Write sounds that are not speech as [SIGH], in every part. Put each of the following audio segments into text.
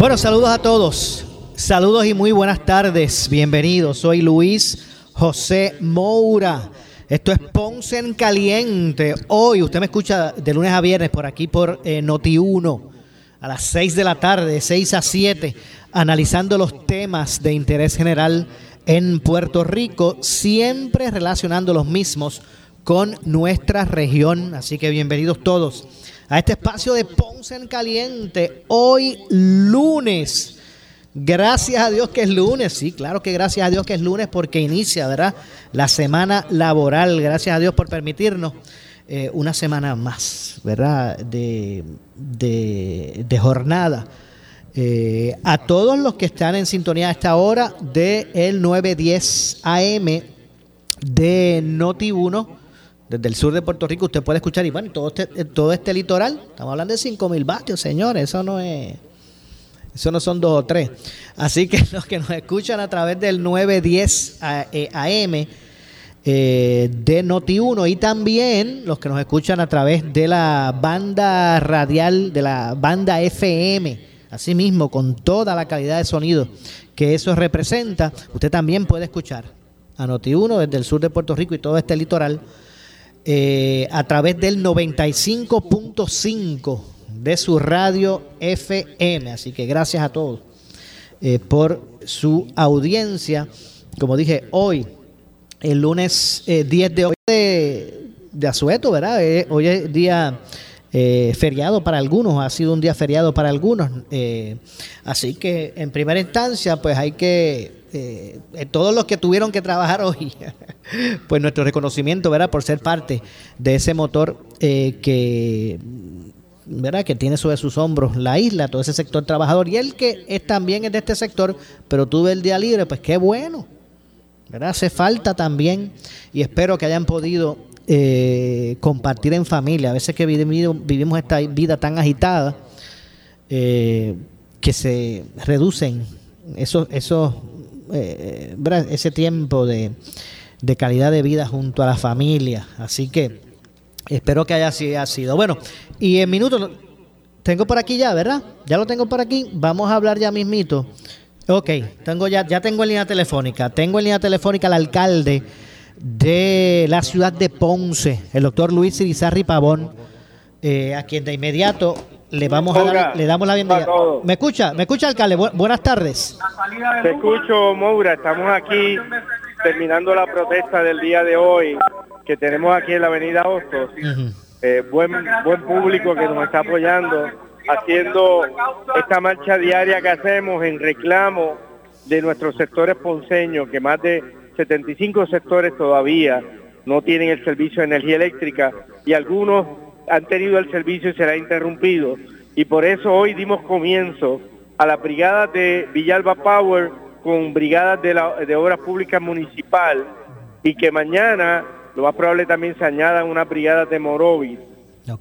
Bueno, saludos a todos. Saludos y muy buenas tardes. Bienvenidos. Soy Luis José Moura. Esto es Ponce en Caliente. Hoy usted me escucha de lunes a viernes por aquí por eh, Noti 1 a las 6 de la tarde, de 6 a 7, analizando los temas de interés general en Puerto Rico, siempre relacionando los mismos con nuestra región. Así que bienvenidos todos a este espacio de Ponce en Caliente, hoy lunes. Gracias a Dios que es lunes, sí, claro que gracias a Dios que es lunes porque inicia, ¿verdad? La semana laboral, gracias a Dios por permitirnos eh, una semana más, ¿verdad? De, de, jornada. Eh, a todos los que están en sintonía a esta hora de el 910 AM de Noti 1 desde el sur de Puerto Rico usted puede escuchar y bueno, todo este, todo este litoral, estamos hablando de 5000 vatios, señores, eso no es eso no son dos o tres. Así que [LAUGHS] los que nos escuchan a través del 910 AM eh, de Noti1 y también los que nos escuchan a través de la banda radial, de la banda FM, así mismo con toda la calidad de sonido que eso representa, usted también puede escuchar a Noti1 desde el sur de Puerto Rico y todo este litoral eh, a través del 95.5 de su radio FM. Así que gracias a todos eh, por su audiencia. Como dije, hoy el lunes 10 eh, de hoy de, Azueto, ¿verdad? Eh, hoy es día eh, feriado para algunos, ha sido un día feriado para algunos. así que en primera instancia, pues hay que, todos los que tuvieron que trabajar [LAUGHS] hoy, pues nuestro reconocimiento, ¿verdad? Por ser parte de ese motor que... ¿verdad? que tiene sobre sus hombros la isla, todo ese sector trabajador, y el que es, también es de este sector, pero tuve el día libre, pues qué bueno, Hace falta también y espero que hayan podido eh, compartir en familia. A veces que vivimos, esta vida tan agitada eh, que se reducen esos, eh, ese tiempo de, calidad de vida junto a la familia. Así que espero que haya sido. Bueno, y en minutos, tengo por aquí ya, ¿verdad? Ya lo tengo por aquí. Vamos a hablar ya mismito Ok, tengo ya, ya tengo en línea telefónica. Tengo en línea telefónica al alcalde de la ciudad de Ponce, el doctor Luis Irizarri Pavón, eh, a quien de inmediato le vamos a le damos la bienvenida. ¿Me escucha? ¿Me escucha, alcalde? buenas tardes. Te escucho, Moura. Estamos aquí terminando la protesta del día de hoy que tenemos aquí en la avenida Hostos. Eh, buen, buen público que nos está apoyando haciendo esta marcha diaria que hacemos en reclamo de nuestros sectores ponceños, que más de 75 sectores todavía no tienen el servicio de energía eléctrica y algunos han tenido el servicio y se ha interrumpido. Y por eso hoy dimos comienzo a la brigada de Villalba Power con brigadas de, la, de Obras Públicas Municipal y que mañana lo más probable también se añadan unas brigadas de Morovis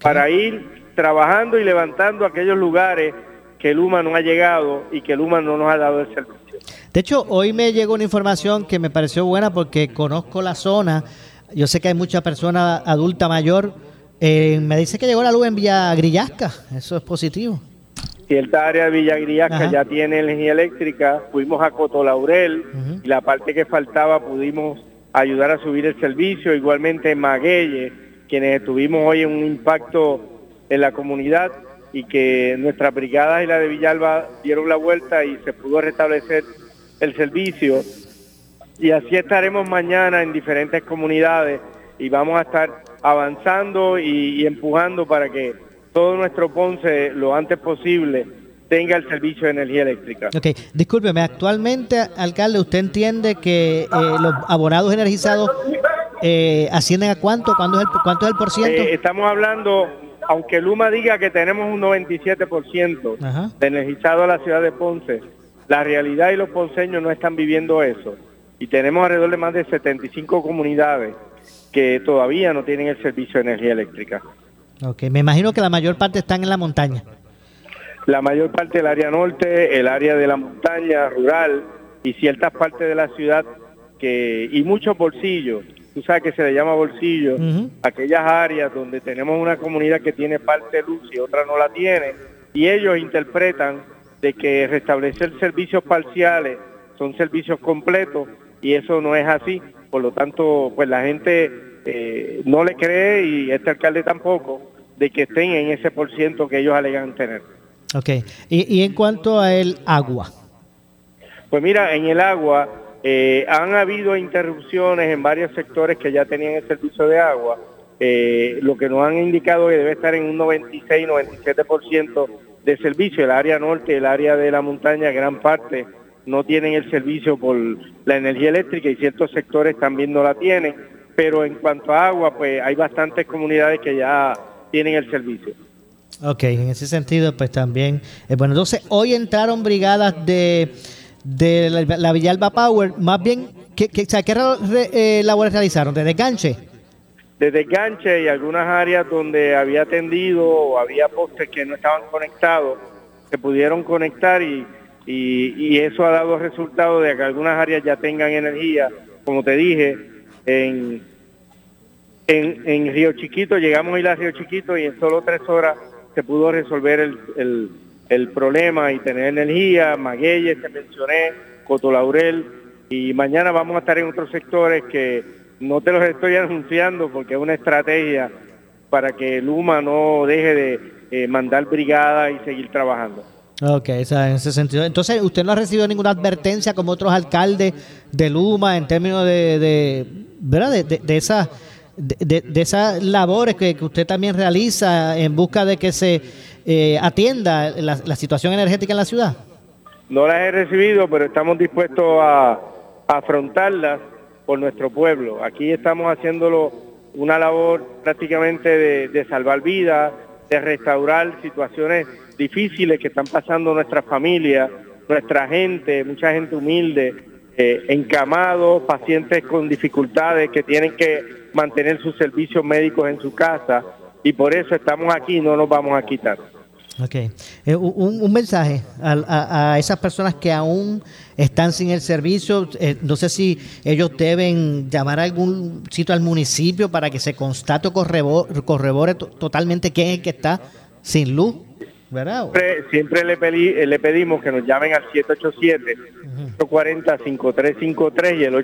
para ir trabajando y levantando aquellos lugares que el UMA no ha llegado y que el UMA no nos ha dado el servicio. De hecho, hoy me llegó una información que me pareció buena porque conozco la zona. Yo sé que hay mucha persona adulta mayor. Eh, me dice que llegó la luz en Villa Grillasca. Eso es positivo. Cierta área de Villa Grillasca ya tiene energía eléctrica. Fuimos a Coto Laurel y la parte que faltaba pudimos ayudar a subir el servicio. Igualmente en Maguelle, quienes tuvimos hoy un impacto en la comunidad y que nuestras brigadas y la de Villalba dieron la vuelta y se pudo restablecer el servicio. Y así estaremos mañana en diferentes comunidades y vamos a estar avanzando y, empujando para que todo nuestro Ponce lo antes posible tenga el servicio de energía eléctrica. Ok, discúlpeme, actualmente, alcalde, ¿usted entiende que eh, los abonados energizados eh, ascienden a cuánto? ¿Cuánto es el, cuánto es el por ciento? Eh, estamos hablando aunque Luma diga que tenemos un 97% de energizado a la ciudad de Ponce, la realidad y los ponceños no están viviendo eso. Y tenemos alrededor de más de 75 comunidades que todavía no tienen el servicio de energía eléctrica. Ok, me imagino que la mayor parte están en la montaña. La mayor parte del área norte, el área de la montaña rural y ciertas partes de la ciudad que y muchos bolsillos tú sabes que se le llama bolsillo, aquellas áreas donde tenemos una comunidad que tiene parte luz y otra no la tiene, y ellos interpretan de que restablecer servicios parciales son servicios completos y eso no es así. Por lo tanto, pues la gente eh, no le cree y este alcalde tampoco de que estén en ese por ciento que ellos alegan tener. Ok, y, y en cuanto a el agua. Pues mira, en el agua eh, han habido interrupciones en varios sectores que ya tenían el servicio de agua, eh, lo que nos han indicado que debe estar en un 96-97% de servicio. El área norte, el área de la montaña, gran parte no tienen el servicio por la energía eléctrica y ciertos sectores también no la tienen, pero en cuanto a agua, pues hay bastantes comunidades que ya tienen el servicio. Ok, en ese sentido, pues también, eh, bueno, entonces hoy entraron brigadas de de la, Villalba Power, más bien, ¿qué, qué, qué eh, labores realizaron? ¿De desganche? De desganche y algunas áreas donde había tendido o había postes que no estaban conectados, se pudieron conectar y, y, eso ha dado resultado de que algunas áreas ya tengan energía. Como te dije, en, en, en Río Chiquito, llegamos a ir a Río Chiquito y en solo tres horas se pudo resolver el el problema y tener energía, Magueyes que mencioné, Coto Laurel, y mañana vamos a estar en otros sectores que no te los estoy [LAUGHS] anunciando porque es una estrategia para que Luma no deje de eh, mandar brigada y seguir trabajando. Ok, en ese sentido. Entonces, ¿usted no ha recibido ninguna advertencia como otros alcaldes de Luma en términos de, de ¿verdad? De, de, de esas de, de, esas labores que, que, usted también realiza en busca de que se eh, atienda la, situación energética en la ciudad? No las he recibido, pero estamos dispuestos a, afrontarlas por nuestro pueblo. Aquí estamos haciéndolo una labor prácticamente de, salvar vidas, de restaurar situaciones difíciles que están pasando nuestras familias, nuestra gente, mucha gente humilde, eh, encamados, pacientes con dificultades que tienen que mantener sus servicios médicos en su casa y por eso estamos aquí no nos vamos a quitar. Ok. Eh, un, mensaje a, esas personas que aún están sin el servicio. Eh, no sé si ellos deben llamar a algún sitio al municipio para que se constate o correbore, totalmente quién es el que está sin luz. Siempre, le, eh, le pedimos que nos llamen al 787-840-5353 y el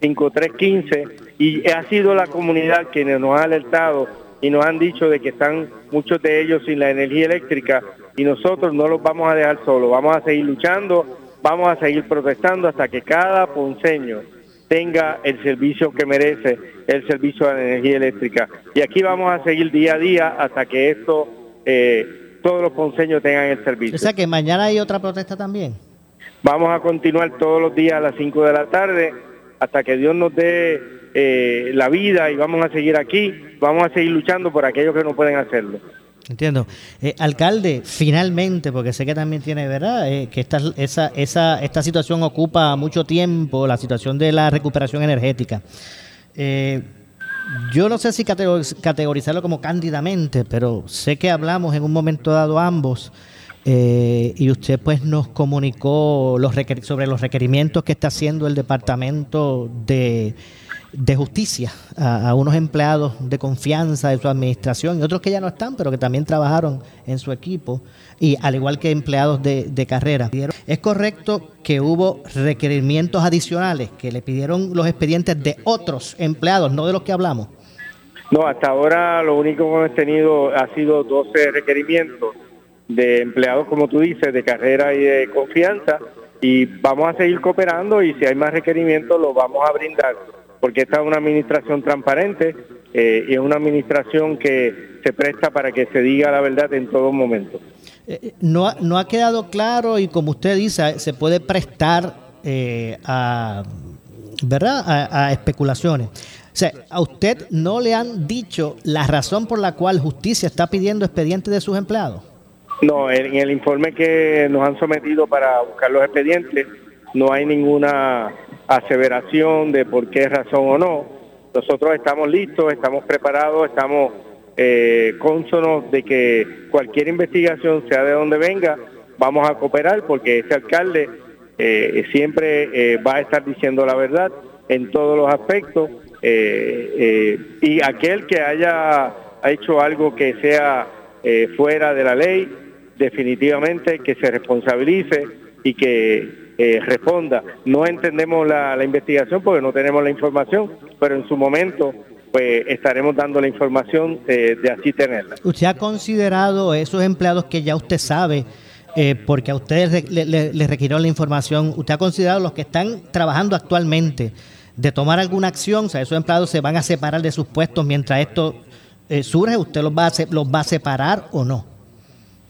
840-5315. Y ha sido la comunidad quienes nos ha alertado y nos han dicho de que están muchos de ellos sin la energía eléctrica y nosotros no los vamos a dejar solos, vamos a seguir luchando, vamos a seguir protestando hasta que cada ponceño tenga el servicio que merece, el servicio de la energía eléctrica. Y aquí vamos a seguir día a día hasta que esto, eh, todos los ponceños tengan el servicio. O sea que mañana hay otra protesta también. Vamos a continuar todos los días a las 5 de la tarde hasta que Dios nos dé eh, la vida y vamos a seguir aquí, vamos a seguir luchando por aquellos que no pueden hacerlo. Entiendo. Eh, alcalde, finalmente, porque sé que también tiene, ¿verdad? Eh, que esta, esa, esa, esta situación ocupa mucho tiempo, la situación de la recuperación energética. Yo no sé si categorizarlo como cándidamente, pero sé que hablamos en un momento dado ambos y usted pues nos comunicó los sobre los requerimientos que está haciendo el Departamento de de justicia a, unos empleados de confianza de su administración y otros que ya no están, pero que también trabajaron en su equipo, y al igual que empleados de, carrera. ¿Es correcto que hubo requerimientos adicionales que le pidieron los expedientes de otros empleados, no de los que hablamos? No, hasta ahora lo único que hemos tenido ha sido 12 requerimientos de empleados, como tú dices, de carrera y de confianza, y vamos a seguir cooperando y si hay más requerimientos los vamos a brindar porque esta es una administración transparente eh, y es una administración que se presta para que se diga la verdad en todo momento. Eh, eh, no, ha, no ha quedado claro y como usted dice, se puede prestar a, ¿verdad? A, especulaciones. O sea, a usted no le han dicho la razón por la cual justicia está pidiendo expedientes de sus empleados. No, en el informe que nos han sometido para buscar los expedientes no hay ninguna aseveración de por qué razón o no. Nosotros estamos listos, estamos preparados, estamos eh, cónsonos de que cualquier investigación, sea de donde venga, vamos a cooperar porque ese alcalde eh, siempre eh, va a estar diciendo la verdad en todos los aspectos eh, y aquel que haya hecho algo que sea fuera de la ley, definitivamente que se responsabilice y que responda. No entendemos la investigación porque no tenemos la información, pero en su momento pues estaremos dando la información de así tenerla. ¿Usted ha considerado esos empleados que ya usted sabe eh, porque a ustedes les requirió la información. ¿Usted ha considerado los que están trabajando actualmente de tomar alguna acción? O sea, esos empleados se van a separar de sus puestos mientras esto eh, surge. ¿Usted los va, a, los va a separar o no?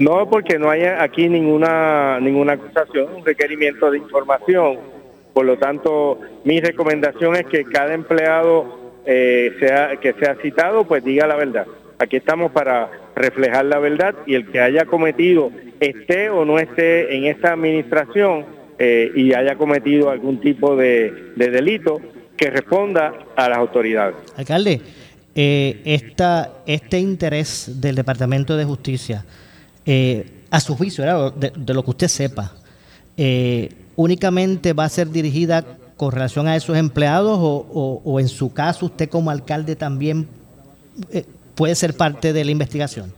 No, porque no hay aquí ninguna, ninguna acusación, un requerimiento de información. Por lo tanto, mi recomendación es que cada empleado eh, sea, que sea citado, pues diga la verdad. Aquí estamos para reflejar la verdad y el que haya cometido, esté o no esté en esta administración eh, y haya cometido algún tipo de, delito, que responda a las autoridades. Alcalde, eh, este interés del Departamento de Justicia, eh, a su juicio, de, lo que usted sepa, únicamente va a ser dirigida con relación a esos empleados o, o en su caso usted como alcalde también puede ser parte de la investigación?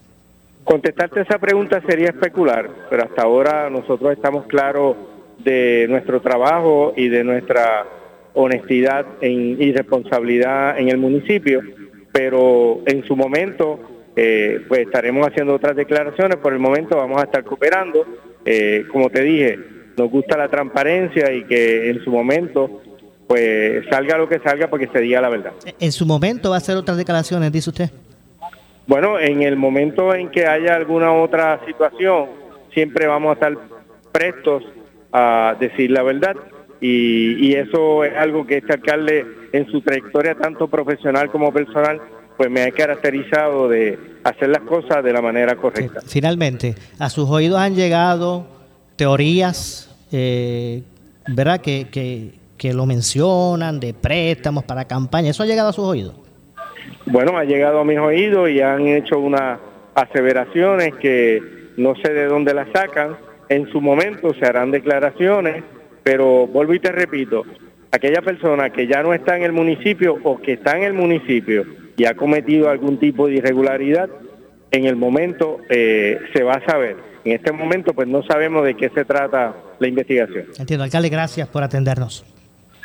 Contestarte esa pregunta sería especular, pero hasta ahora nosotros estamos claros de nuestro trabajo y de nuestra honestidad y responsabilidad en el municipio, pero en su momento eh, pues estaremos haciendo otras declaraciones, por el momento vamos a estar cooperando, eh, como te dije, nos gusta la transparencia y que en su momento pues salga lo que salga porque se diga la verdad. En su momento va a hacer otras declaraciones, dice usted. Bueno, en el momento en que haya alguna otra situación, siempre vamos a estar prestos a decir la verdad y, eso es algo que este alcalde en su trayectoria tanto profesional como personal pues me ha caracterizado de hacer las cosas de la manera correcta. Finalmente, a sus oídos han llegado teorías, eh, ¿verdad? Que, que, que lo mencionan de préstamos para campaña. ¿Eso ha llegado a sus oídos? bueno, ha llegado a mis oídos y han hecho unas aseveraciones que no sé de dónde las sacan. En su momento se harán declaraciones, pero vuelvo y te repito, aquella persona que ya no está en el municipio o que está en el municipio y ha cometido algún tipo de irregularidad, en el momento eh, se va a saber. En este momento pues no sabemos de qué se trata la investigación. Entiendo, alcalde, gracias por atendernos.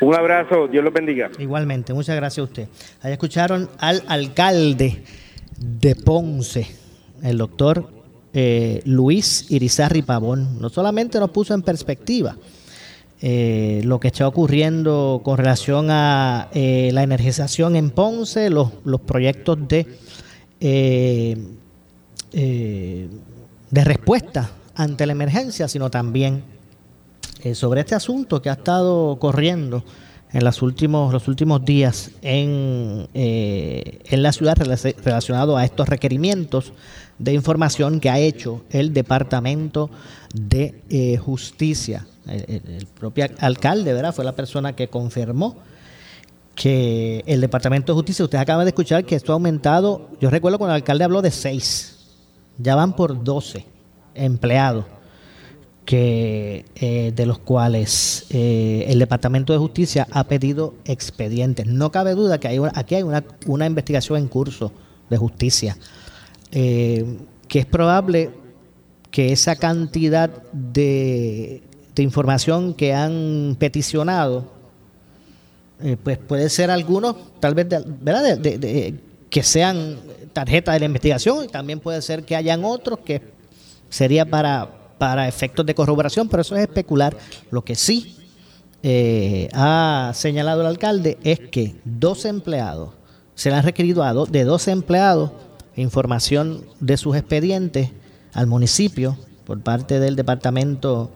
Un abrazo, Dios los bendiga. Igualmente, muchas gracias a usted. Ahí escucharon al alcalde de Ponce, el doctor eh, Luis Irizarri Pavón. No solamente nos puso en perspectiva eh, lo que está ocurriendo con relación a eh, la energización en Ponce, los, los proyectos de, de respuesta ante la emergencia, sino también eh, sobre este asunto que ha estado corriendo en los últimos, los últimos días en, eh, en la ciudad relacionado a estos requerimientos de información que ha hecho el Departamento de eh, Justicia. El, propio alcalde, ¿verdad? Fue la persona que confirmó que el Departamento de Justicia, usted acaba de escuchar que esto ha aumentado, yo recuerdo cuando el alcalde habló de seis, ya van por 12 empleados que eh, de los cuales eh, el Departamento de Justicia ha pedido expedientes. No cabe duda que hay aquí hay una, una, investigación en curso de justicia, eh, que es probable que esa cantidad de, de información que han peticionado, pues puede ser algunos, tal vez, ¿verdad? Que sean tarjetas de la investigación y también puede ser que hayan otros que sería para para efectos de corroboración, pero eso es especular. Lo que sí eh, ha señalado el alcalde es que dos empleados, se le han requerido a de dos empleados información de sus expedientes al municipio por parte del Departamento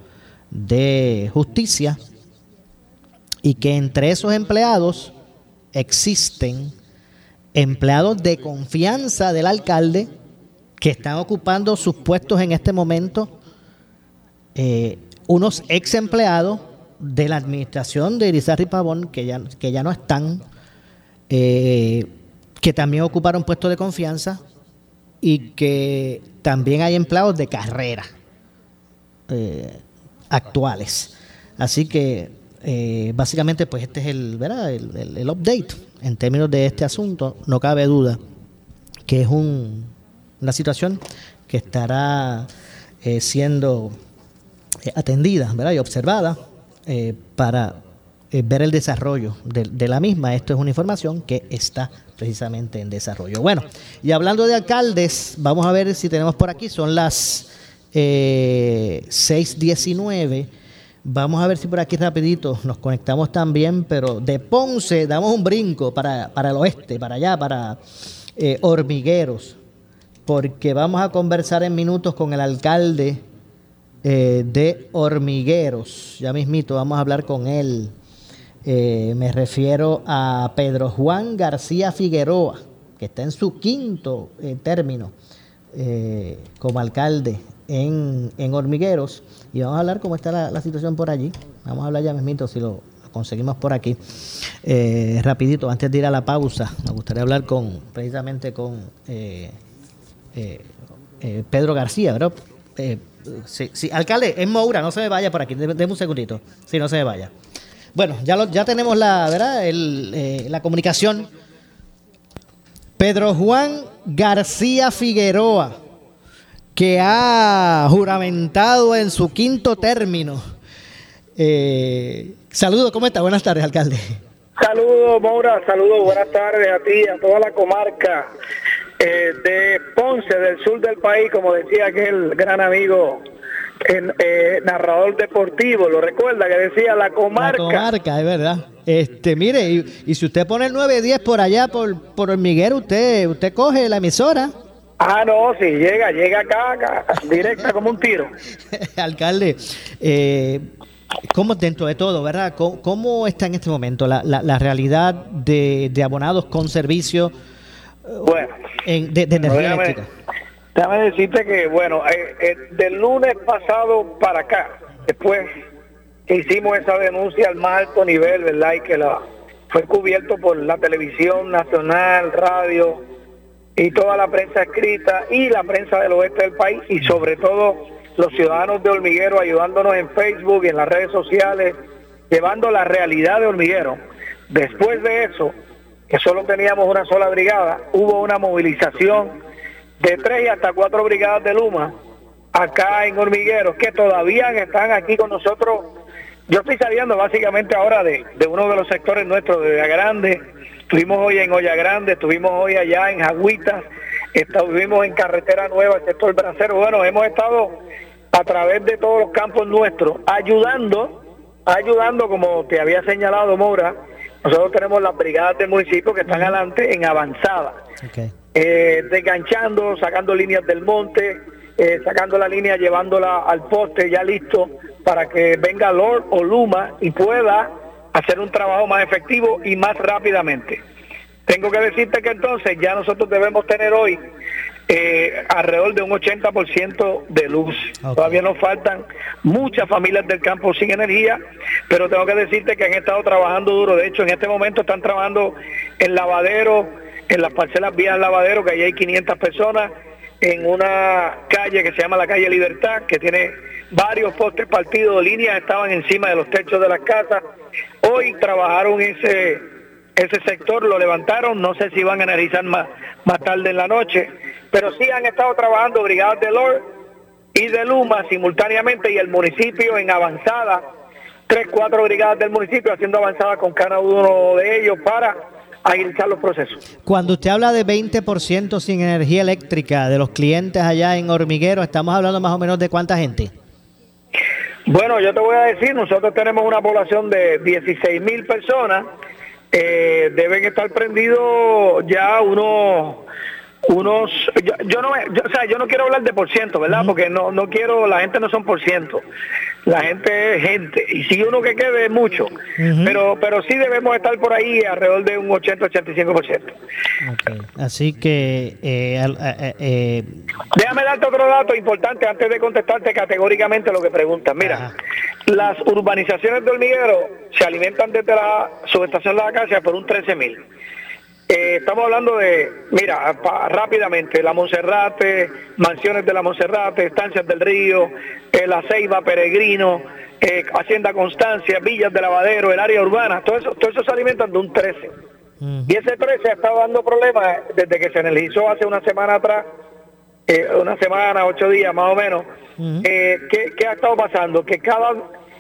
de Justicia y que entre esos empleados existen empleados de confianza del alcalde que están ocupando sus puestos en este momento, eh, unos ex empleados de la administración de Irizarry Pavón, que ya, que ya no están, eh, que también ocuparon puestos de confianza y que también hay empleados de carrera eh, actuales. Así que básicamente pues este es el, ¿verdad? el update en términos de este asunto. No cabe duda que es un una situación que estará eh, siendo eh, atendida y observada eh, para ver el desarrollo de, la misma. Esto es una información que está precisamente en desarrollo. Bueno, y hablando de alcaldes, vamos a ver si tenemos por aquí, son las 6.19. Vamos a ver si por aquí rapidito nos conectamos también, pero de Ponce damos un brinco para, para el oeste, para allá, para Hormigueros porque vamos a conversar en minutos con el alcalde eh, de Hormigueros. Ya mismito vamos a hablar con él. Eh, me refiero a Pedro Juan García Figueroa, que está en su quinto eh, término como alcalde en, Hormigueros. Y vamos a hablar cómo está la, situación por allí. Vamos a hablar ya mismito si lo, conseguimos por aquí. rapidito, antes de ir a la pausa, me gustaría hablar con precisamente con eh, eh, Pedro García, ¿verdad? Eh, sí, alcalde, es Moura, no se me vaya por aquí, déme un segundito, si no se me vaya. Bueno, ya, ya tenemos la, ¿verdad? la comunicación. Pedro Juan García Figueroa, que ha juramentado en su quinto término. saludos, ¿cómo está? Buenas tardes, alcalde. Saludos, Moura, saludos, buenas tardes a ti, a toda la comarca eh, de Ponce, del sur del país, como decía aquel gran amigo eh, narrador deportivo, lo recuerda que decía la comarca. La comarca, es verdad. Este, mire, y, si usted pone el 910 por allá, por, por Hormiguero, usted, usted coge la emisora. Ah, no, sí, llega, llega acá, directa como un tiro. [LAUGHS] Alcalde, eh, ¿cómo dentro de todo, verdad? ¿Cómo, está en este momento la, la, realidad de, de abonados con servicio? Bueno, de, energía eléctrica. Déjame decirte que, bueno, eh, eh, del lunes pasado para acá, después que hicimos esa denuncia al más alto nivel, ¿verdad? Y que la, fue cubierto por la televisión nacional, radio y toda la prensa escrita y la prensa del oeste del país y sobre todo los ciudadanos de Hormiguero ayudándonos en Facebook y en las redes sociales, llevando la realidad de Hormiguero. Después de eso, que solo teníamos una sola brigada, hubo una movilización de tres y hasta cuatro brigadas de Luma acá en Hormigueros, que todavía están aquí con nosotros. Yo estoy saliendo básicamente ahora de, uno de los sectores nuestros de Olla Grande. Estuvimos hoy en Olla Grande, estuvimos hoy allá en Jagüitas, estuvimos en Carretera Nueva, el sector bracero. Bueno, hemos estado a través de todos los campos nuestros, ayudando, ayudando, como te había señalado Mora, nosotros tenemos las brigadas del municipio que están adelante en avanzada, eh, desganchando, sacando líneas del monte, eh, sacando la línea, llevándola al poste ya listo para que venga Lord o Luma y pueda hacer un trabajo más efectivo y más rápidamente. Tengo que decirte que entonces ya nosotros debemos tener hoy eh, alrededor de un 80% de luz. Todavía nos faltan muchas familias del campo sin energía, pero tengo que decirte que han estado trabajando duro. De hecho, en este momento están trabajando en lavadero, en las parcelas vías lavadero, que ahí hay 500 personas, en una calle que se llama la calle Libertad, que tiene varios postes partidos, líneas estaban encima de los techos de las casas. Hoy trabajaron ese ese sector, lo levantaron, no sé si van a analizar más, más tarde en la noche, pero sí han estado trabajando brigadas de LOR y de Luma simultáneamente y el municipio en avanzada, tres, cuatro brigadas del municipio haciendo avanzada con cada uno de ellos para agilizar los procesos. Cuando usted habla de 20% sin energía eléctrica de los clientes allá en Hormiguero, estamos hablando más o menos de cuánta gente. Bueno, yo te voy a decir, nosotros tenemos una población de 16 mil personas, eh, deben estar prendidos ya unos unos yo, no o sea yo no quiero hablar de por ciento verdad porque no no quiero la gente no son por ciento la gente es gente y si uno que quede es mucho, pero pero sí debemos estar por ahí alrededor de un 80-85%. Okay. Así que eh, eh, eh, déjame darte otro dato importante antes de contestarte categóricamente lo que preguntas. Mira, las urbanizaciones de hormiguero se alimentan desde la subestación de la casa por un 13 mil. Eh, estamos hablando de, mira, rápidamente, la Monserrate, mansiones de la Monserrate, estancias del río, eh, la Ceiba, Peregrino, eh, Hacienda Constancia, Villas de Lavadero, el área urbana, todo eso, todo eso se alimentan de un 13. Y ese 13 ha estado dando problemas desde que se energizó hace una semana atrás, una semana, ocho días más o menos. ¿qué, ha estado pasando? Que cada,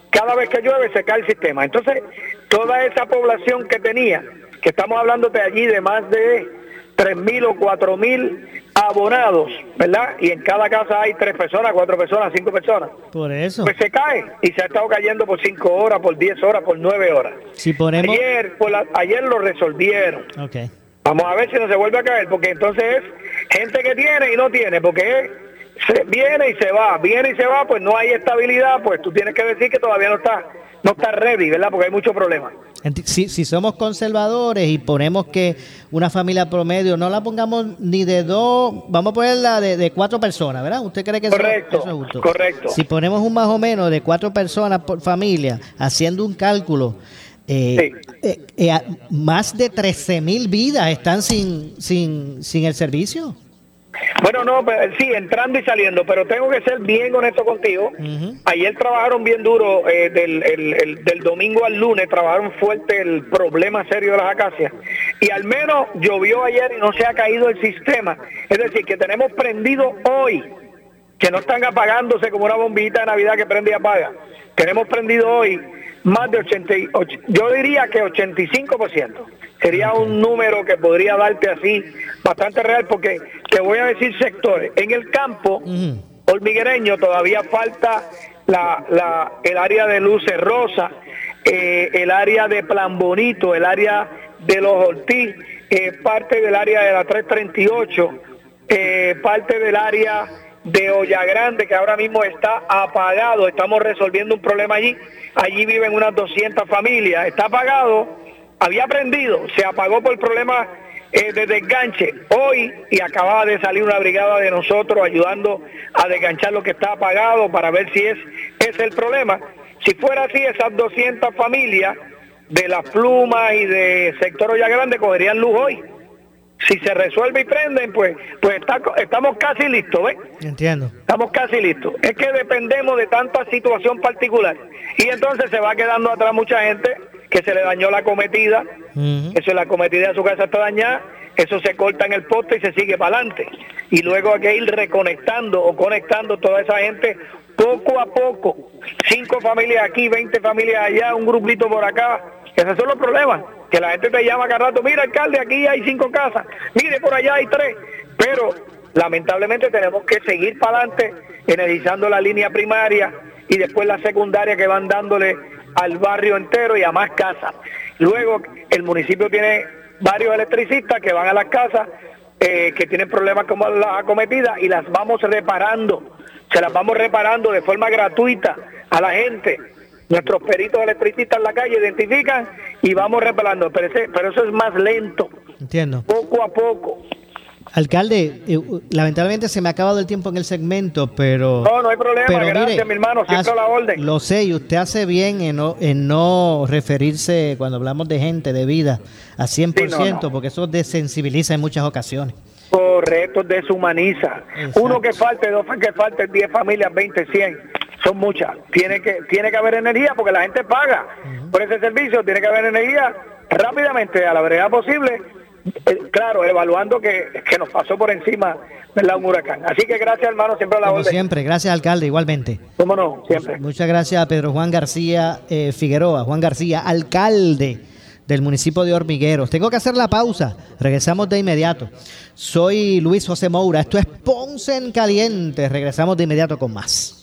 cada vez que llueve se cae el sistema. Entonces, toda esa población que tenía que estamos hablando de allí de más de 3.000 o 4.000 abonados, ¿verdad? Y en cada casa hay tres personas, cuatro personas, cinco personas. Por eso. Pues se cae y se ha estado cayendo por cinco horas, por 10 horas, por nueve horas. Si ponemos... Ayer, ayer lo resolvieron. Okay. Vamos a ver si no se vuelve a caer, porque entonces es gente que tiene y no tiene, porque se viene y se va, viene y se va, pues no hay estabilidad, pues tú tienes que decir que todavía no está, no está ready, ¿verdad? Porque hay muchos problemas. Si, si, somos conservadores y ponemos que una familia promedio no la pongamos ni de dos, vamos a ponerla de, de cuatro personas, ¿verdad? ¿Usted cree que eso, es justo? Correcto. Si ponemos un más o menos de cuatro personas por familia, haciendo un cálculo, eh, eh, eh más de 13 mil vidas están sin, sin, sin el servicio. Bueno, no, pues, sí, entrando y saliendo, pero tengo que ser bien honesto contigo. Ayer trabajaron bien duro, eh, del, el, del domingo al lunes, trabajaron fuerte el problema serio de las acacias. Y al menos llovió ayer y no se ha caído el sistema. Es decir, que tenemos prendido hoy, que no están apagándose como una bombita de Navidad que prende y apaga. Tenemos prendido hoy más de 88, yo diría que 85%. Sería un número que podría darte así bastante real porque te voy a decir sectores. En el campo hormiguereño todavía falta la, la, el área de Luces Rosa, eh, el área de Plan Bonito, el área de los Ortiz, eh, parte del área de la 338, eh, parte del área de Olla Grande que ahora mismo está apagado. Estamos resolviendo un problema allí. Allí viven unas 200 familias. Está apagado. Había prendido. Se apagó por el problema eh, de desganche. Hoy y acababa de salir una brigada de nosotros ayudando a desganchar lo que está apagado para ver si es, es el problema. Si fuera así, esas 200 familias de las plumas y de sector Olla Grande cogerían luz hoy si se resuelve y prenden, pues, pues estamos casi listos, ¿ves? Entiendo. Estamos casi listos. Es que dependemos de tanta situación particular. Y entonces se va quedando atrás mucha gente que se le dañó la cometida, eso es la cometida de su casa está dañada, eso se corta en el poste y se sigue para adelante. Y luego hay que ir reconectando o conectando toda esa gente poco a poco. Cinco familias aquí, 20 familias allá, un grupito por acá. Esos son los problemas que la gente te llama cada rato, mira alcalde, aquí hay cinco casas, mire por allá hay tres, pero lamentablemente tenemos que seguir para adelante energizando la línea primaria y después la secundaria que van dándole al barrio entero y a más casas. Luego el municipio tiene varios electricistas que van a las casas eh, que tienen problemas como las acometidas y las vamos reparando, se las vamos reparando de forma gratuita a la gente Nuestros peritos electricistas en la calle identifican y vamos reparando, pero, pero eso es más lento. Entiendo. Poco a poco. Alcalde, eh, lamentablemente se me ha acabado el tiempo en el segmento, pero... No, no hay problema, gracias mi hermano, siempre a la orden. Lo sé, y usted hace bien en no, en no referirse, cuando hablamos de gente, de vida, a 100%, porque eso desensibiliza en muchas ocasiones. Correcto, deshumaniza. Uno que falte, dos que falte, 10 familias, 20, 100 son muchas. Tiene que, tiene que haber energía porque la gente paga por ese servicio, tiene que haber energía rápidamente, a la brevedad posible, eh, claro, evaluando que, que, nos pasó por encima ¿verdad? un huracán. Así que gracias, hermano, siempre a la Como siempre, gracias, alcalde, igualmente. ¿Cómo no? Siempre. Muchas gracias a Pedro Juan García eh, Figueroa, Juan García, alcalde del municipio de Hormigueros. Tengo que hacer la pausa, regresamos de inmediato. Soy Luis José Moura, esto es Ponce en Caliente, regresamos de inmediato con más.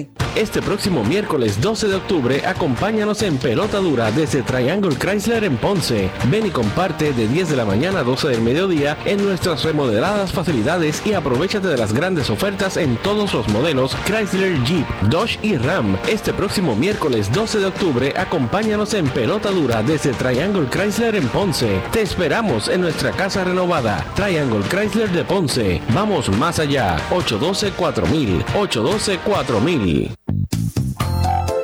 Este próximo miércoles 12 de octubre, acompáñanos en Pelota Dura desde Triangle Chrysler en Ponce. Ven y comparte de 10 de la mañana a 12 del mediodía en nuestras remodeladas facilidades y aprovechate de las grandes ofertas en todos los modelos Chrysler Jeep, Dodge y Ram. Este próximo miércoles 12 de octubre, acompáñanos en Pelota Dura desde Triangle Chrysler en Ponce. Te esperamos en nuestra casa renovada, Triangle Chrysler de Ponce. Vamos más allá, 812 4000, 812 4000.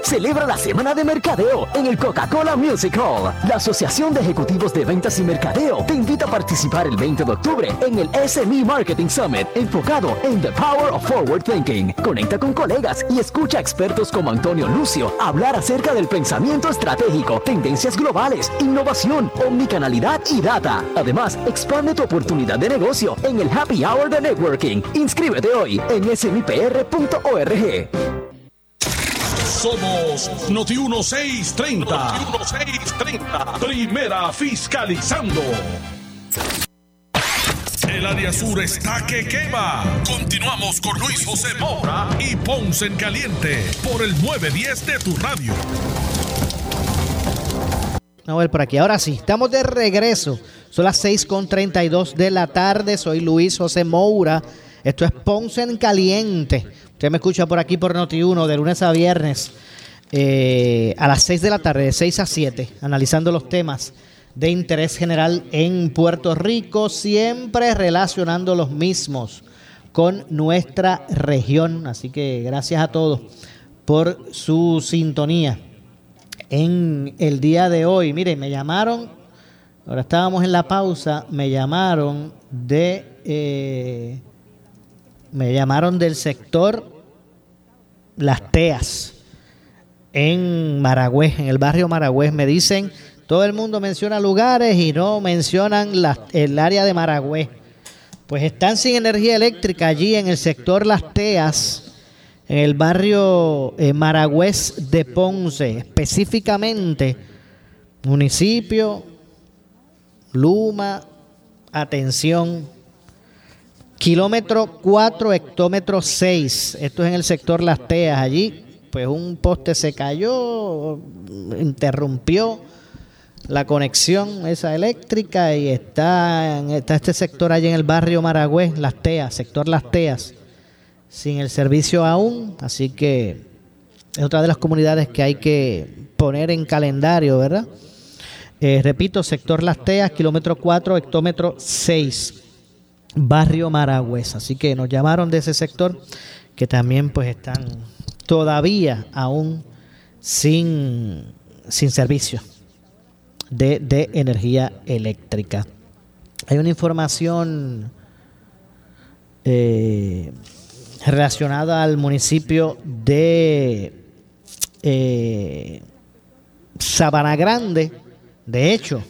Celebra la semana de mercadeo en el Coca-Cola Music Hall. La Asociación de Ejecutivos de Ventas y Mercadeo te invita a participar el 20 de octubre en el SME Marketing Summit enfocado en The Power of Forward Thinking. Conecta con colegas y escucha a expertos como Antonio Lucio hablar acerca del pensamiento estratégico, tendencias globales, innovación, omnicanalidad y data. Además, expande tu oportunidad de negocio en el Happy Hour de Networking. Inscríbete hoy en smipr.org. Somos Noti 1630. Noti 1630. Primera fiscalizando. El área sur está que quema. Continuamos con Luis José Moura y Ponce en Caliente por el 910 de tu radio. A ver por aquí. Ahora sí, estamos de regreso. Son las 6.32 de la tarde. Soy Luis José Moura. Esto es Ponce en Caliente. Usted me escucha por aquí por Noti1 de lunes a viernes eh, a las 6 de la tarde, de 6 a 7, analizando los temas de interés general en Puerto Rico, siempre relacionando los mismos con nuestra región. Así que gracias a todos por su sintonía en el día de hoy. Miren, me llamaron, ahora estábamos en la pausa, me llamaron de... Eh, me llamaron del sector Las Teas, en Maragüez, en el barrio Maragüez. Me dicen, todo el mundo menciona lugares y no mencionan el área de Maragüez. Pues están sin energía eléctrica allí en el sector Las Teas, en el barrio eh, Maragüez de Ponce, específicamente municipio, Luma, atención, Kilómetro 4, hectómetro 6. Esto es en el sector Las Teas. Allí, pues un poste se cayó, interrumpió la conexión esa eléctrica y está, está este sector allí en el barrio Maragüez, Las Teas, sector Las Teas, sin el servicio aún. Así que es otra de las comunidades que hay que poner en calendario, ¿verdad? Eh, repito, sector Las Teas, kilómetro 4, hectómetro 6 barrio Maragüez. Así que nos llamaron de ese sector que también pues están todavía aún sin, sin servicio de, de energía eléctrica. Hay una información eh, relacionada al municipio de eh, Sabana Grande. De hecho,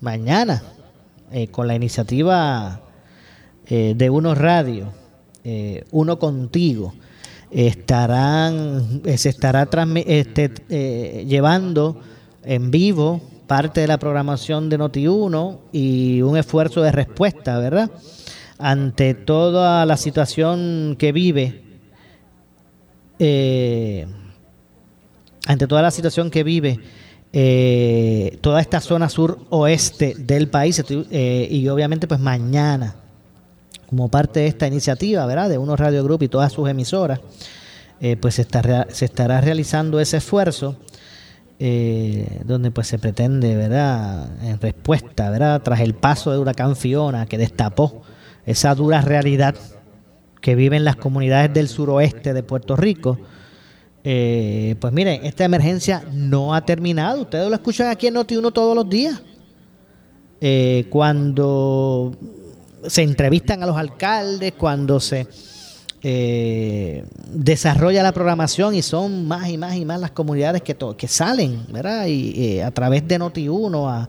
mañana, eh, con la iniciativa eh, de Uno Radio, eh, Uno Contigo. estarán, eh, se estará este, llevando en vivo parte de la programación de Noti1 y un esfuerzo de respuesta, ¿verdad? Ante toda la situación que vive, ante toda la situación que vive toda esta zona sur oeste del país y obviamente pues mañana como parte de esta iniciativa, ¿verdad? De Uno Radio Group y todas sus emisoras, eh, pues se, estará realizando ese esfuerzo eh, donde pues se pretende, ¿verdad? En respuesta, ¿verdad? Tras el paso de huracán Fiona que destapó esa dura realidad que viven las comunidades del suroeste de Puerto Rico. Eh, pues miren, esta emergencia no ha terminado. Ustedes lo escuchan aquí en Noti1 todos los días. cuando se entrevistan a los alcaldes, cuando se eh, desarrolla la programación y son más y más y más las comunidades que, que salen, ¿verdad? Y eh, a través de Noti1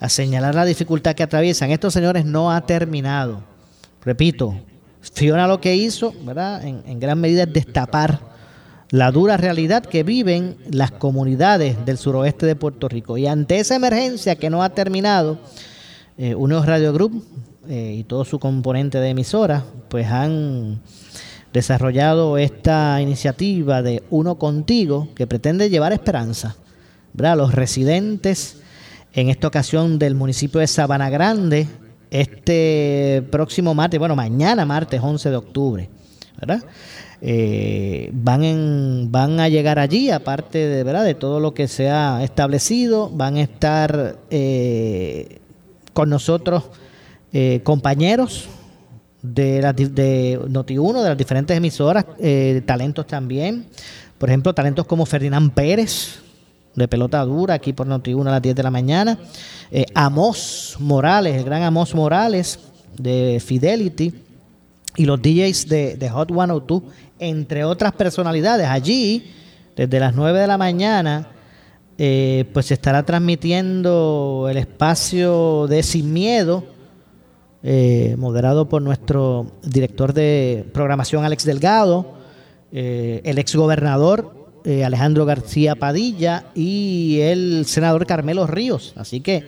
a, señalar la dificultad que atraviesan. Estos señores no ha terminado. Repito, Fiona lo que hizo, ¿verdad? En, gran medida es destapar la dura realidad que viven las comunidades del suroeste de Puerto Rico. Y ante esa emergencia que no ha terminado, eh, Radio Group eh, y todo su componente de emisora, pues han desarrollado esta iniciativa de Uno Contigo que pretende llevar esperanza a los residentes, en esta ocasión del municipio de Sabana Grande, este próximo martes, bueno, mañana martes 11 de octubre, ¿verdad? Eh, van, van a llegar allí, aparte de, ¿verdad? de todo lo que se ha establecido, van a estar eh, con nosotros eh, compañeros de, de Noti1, de las diferentes emisoras, eh, talentos también. Por ejemplo, talentos como Ferdinand Pérez, de pelota dura, aquí por Noti1 a las 10 de la mañana. Eh, Amos Morales, el gran Amos Morales de Fidelity. Y los DJs de, de Hot 102, entre otras personalidades. Allí, desde las 9 de la mañana, pues se estará transmitiendo el espacio de Sin Miedo eh, moderado por nuestro director de programación Alex Delgado, eh, el exgobernador eh, Alejandro García Padilla y el senador Carmelo Ríos. Así que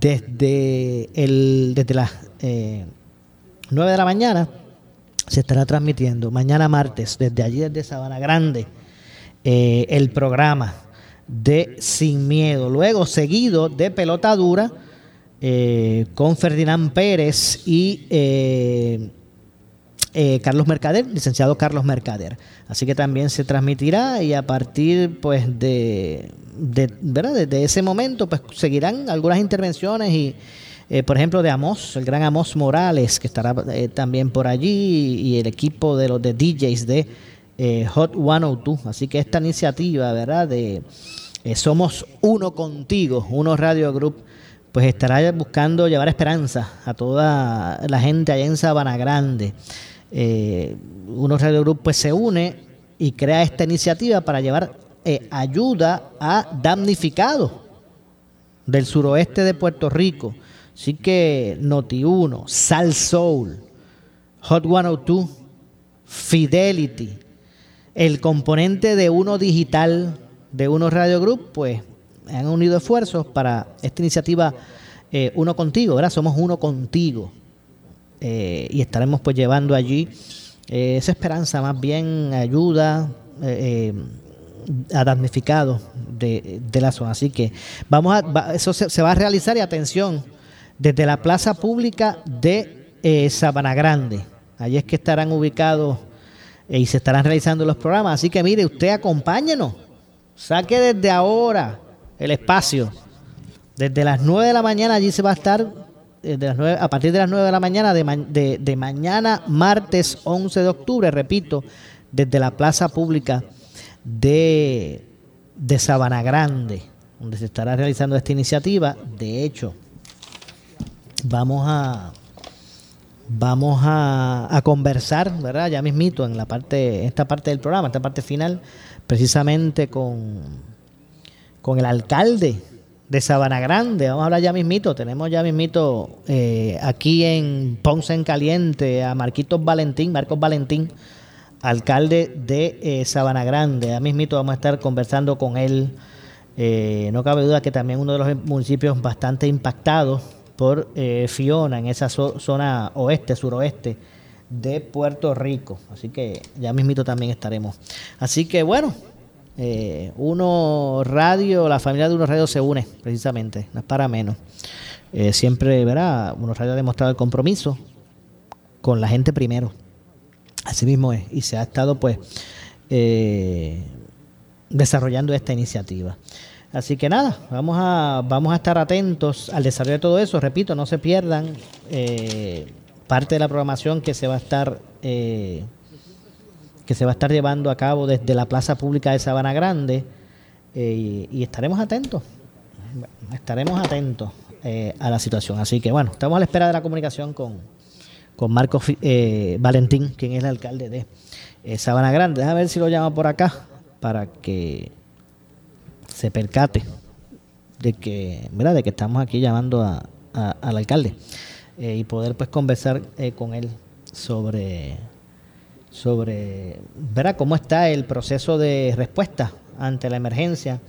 desde, desde las 9 de la mañana se estará transmitiendo, mañana martes, desde allí, desde Sabana Grande, el programa de Sin Miedo. Luego, seguido de Pelota Dura eh, con Ferdinand Pérez y eh, eh, Carlos Mercader, licenciado Carlos Mercader. Así que también se transmitirá y a partir pues de, de ¿verdad? Desde ese momento pues seguirán algunas intervenciones y por ejemplo de Amos, el gran Amos Morales que estará también por allí y el equipo de los de DJs de Hot 102. Así que esta iniciativa, ¿verdad? De Somos Uno Contigo, Uno Radio Group pues estará buscando llevar esperanza a toda la gente allá en Sabana Grande. Eh, Uno Radio Group pues se une y crea esta iniciativa para llevar eh, ayuda a damnificados del suroeste de Puerto Rico. Así que Noti1, Sal Soul, Hot 102, Fidelity, el componente de Uno Digital de Uno Radio Group, pues han unido esfuerzos para esta iniciativa eh, Uno Contigo, ¿verdad? Somos Uno Contigo. Eh, y estaremos pues llevando allí eh, esa esperanza, más bien ayuda a damnificados de, la zona. Así que vamos a, eso se, va a realizar y atención, desde la plaza pública de Sabana Grande. Allí es que estarán ubicados y se estarán realizando los programas. Así que mire, usted acompáñenos. Saque desde ahora el espacio. Desde las 9 de la mañana allí se va a estar, las a partir de las 9 de la mañana de, de, mañana, martes 11 de octubre, repito, desde la plaza pública de, de Sabana Grande, donde se estará realizando esta iniciativa. De hecho, vamos a vamos a, a, conversar, ¿verdad? Ya mismito en la parte, esta parte del programa, esta parte final, precisamente con con el alcalde de Sabana Grande. Vamos a hablar ya mismito. Tenemos ya mismito eh, aquí en Ponce en Caliente a Marquitos Valentín, Marcos Valentín, alcalde de eh, Sabana Grande. A mismito vamos a estar conversando con él. Eh, no cabe duda que también uno de los municipios bastante impactados por eh, Fiona en esa zona oeste, suroeste de Puerto Rico. Así que ya mismito también estaremos. Así que bueno, uno radio, la familia de uno radio se une precisamente, no es para menos. siempre, verá, uno radio ha demostrado el compromiso con la gente primero Así mismo es. Y se ha estado pues eh, desarrollando esta iniciativa. Así que nada, vamos a, vamos a estar atentos al desarrollo de todo eso. Repito, no se pierdan eh, parte de la programación que se va a estar eh, que se va a estar llevando a cabo desde la Plaza Pública de Sabana Grande y, estaremos atentos, estaremos atentos a la situación. Así que bueno, estamos a la espera de la comunicación con, con Marco eh, Valentín, quien es el alcalde de eh, Sabana Grande. Déjame ver si lo llama por acá para que se percate de que, ¿verdad? De que estamos aquí llamando a, al alcalde eh, y poder pues conversar con él sobre sobre ¿verdad? cómo está el proceso de respuesta ante la emergencia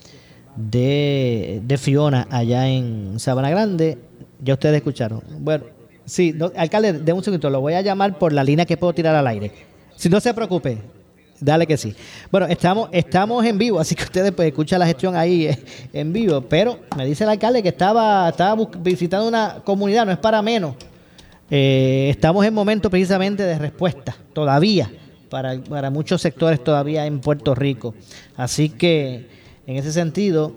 de, de Fiona allá en Sabana Grande. Ya ustedes escucharon. Bueno, Sí, alcalde, de un segundo, lo voy a llamar por la línea que puedo tirar al aire. Si no se preocupe, dale que sí. Bueno, estamos, estamos en vivo, así que ustedes pues escuchan la gestión ahí eh, en vivo, pero me dice el alcalde que estaba, estaba visitando una comunidad, no es para menos. Eh, estamos en momento precisamente de respuesta, todavía, para, para muchos sectores todavía en Puerto Rico. Así que, en ese sentido,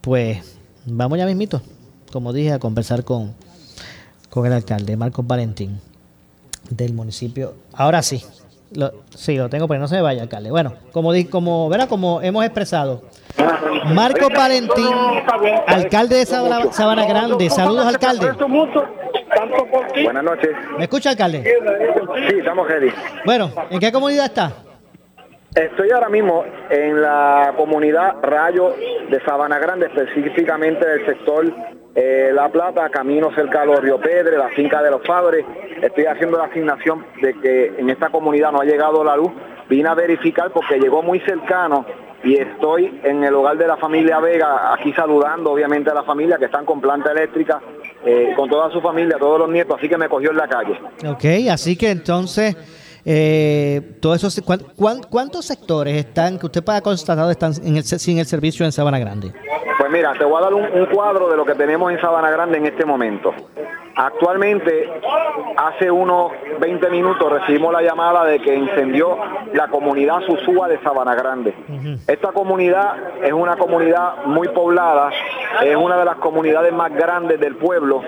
pues vamos ya mismito, como dije, a conversar con, con el alcalde Marcos Valentín del municipio. Ahora sí, lo, sí, lo tengo, pero no se vaya, alcalde. Bueno, como, como, verá, como hemos expresado, Marcos Valentín, alcalde de Sabana, Grande. Saludos, alcalde. Buenas noches. ¿Me escucha, alcalde? Sí, estamos ready. Bueno, ¿en qué comunidad está? Estoy ahora mismo en la comunidad Rayo de Sabana Grande, específicamente del sector eh, La Plata, camino cerca de los Río Pedre, la finca de los padres. Estoy haciendo la asignación de que en esta comunidad no ha llegado la luz. Vine a verificar porque llegó muy cercano y estoy en el hogar de la familia Vega, aquí saludando obviamente a la familia que están con planta eléctrica, eh, con toda su familia, todos los nietos, así que me cogió en la calle. Ok, así que entonces eh, todo eso, ¿cuántos sectores están, que usted pueda constatar, están en el, sin el servicio en Sabana Grande? Pues mira, te voy a dar un, cuadro de lo que tenemos en Sabana Grande en este momento. Actualmente, hace unos 20 minutos recibimos la llamada de que incendió la comunidad Susúa de Sabana Grande. Esta comunidad es una comunidad muy poblada, es una de las comunidades más grandes del pueblo.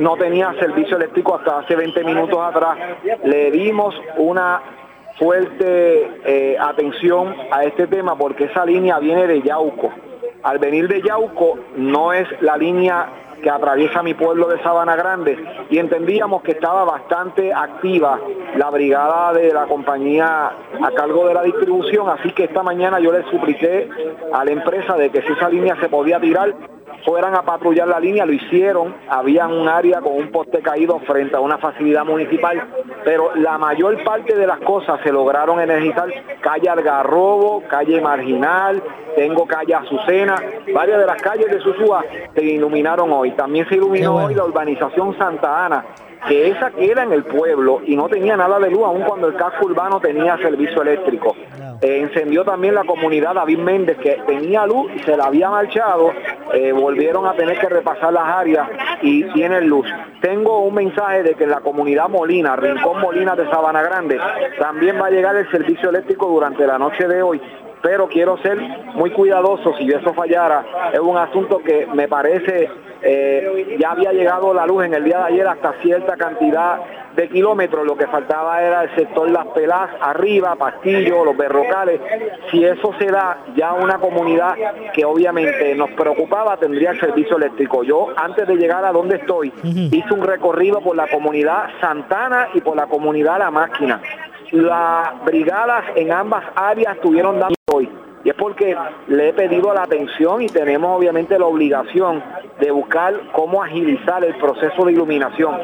No tenía servicio eléctrico hasta hace 20 minutos atrás. Le dimos una fuerte eh, atención a este tema porque esa línea viene de Yauco al venir de Yauco no es la línea que atraviesa mi pueblo de Sabana Grande y entendíamos que estaba bastante activa la brigada de la compañía a cargo de la distribución, así que esta mañana yo le supliqué a la empresa de que si esa línea se podía tirar, fueran a patrullar la línea, lo hicieron, había un área con un poste caído frente a una facilidad municipal, pero la mayor parte de las cosas se lograron energizar, calle Algarrobo, calle Marginal, tengo calle Azucena, varias de las calles de Susúa se iluminaron hoy, también se iluminó hoy la urbanización Santa Ana, que esa queda en el pueblo y no tenía nada de luz, aun cuando el casco urbano tenía servicio eléctrico. Eh, encendió también la comunidad David Méndez, que tenía luz y se la había marchado, eh, volvieron a tener que repasar las áreas y tienen luz. Tengo un mensaje de que en la comunidad Molina, Rincón Molina de Sabana Grande, también va a llegar el servicio eléctrico durante la noche de hoy pero quiero ser muy cuidadoso si eso fallara. Es un asunto que me parece eh, ya había llegado la luz en el día de ayer hasta cierta cantidad de kilómetros, lo que faltaba era el sector Las Pelas, arriba, Pastillo, los Berrocales. Si eso se da, ya una comunidad que obviamente nos preocupaba tendría el servicio eléctrico. Yo, antes de llegar a donde estoy, hice un recorrido por la comunidad Santana y por la comunidad La Máquina. Las brigadas en ambas áreas estuvieron dando hoy. Y es porque le he pedido la atención y tenemos obviamente la obligación de buscar cómo agilizar el proceso de iluminación.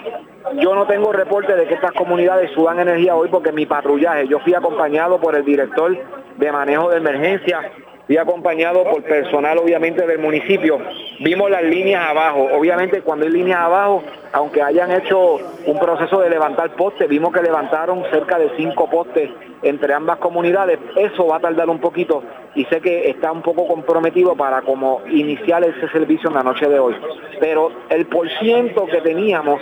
yo no tengo reporte de que estas comunidades suban energía hoy porque mi patrullaje, yo fui acompañado por el director de manejo de emergencia y acompañado por personal obviamente del municipio. Vimos las líneas abajo, obviamente cuando hay líneas abajo, aunque hayan hecho un proceso de levantar postes, vimos que levantaron cerca de cinco postes entre ambas comunidades, eso va a tardar un poquito y sé que está un poco comprometido para como iniciar ese servicio en la noche de hoy. Pero el porciento que teníamos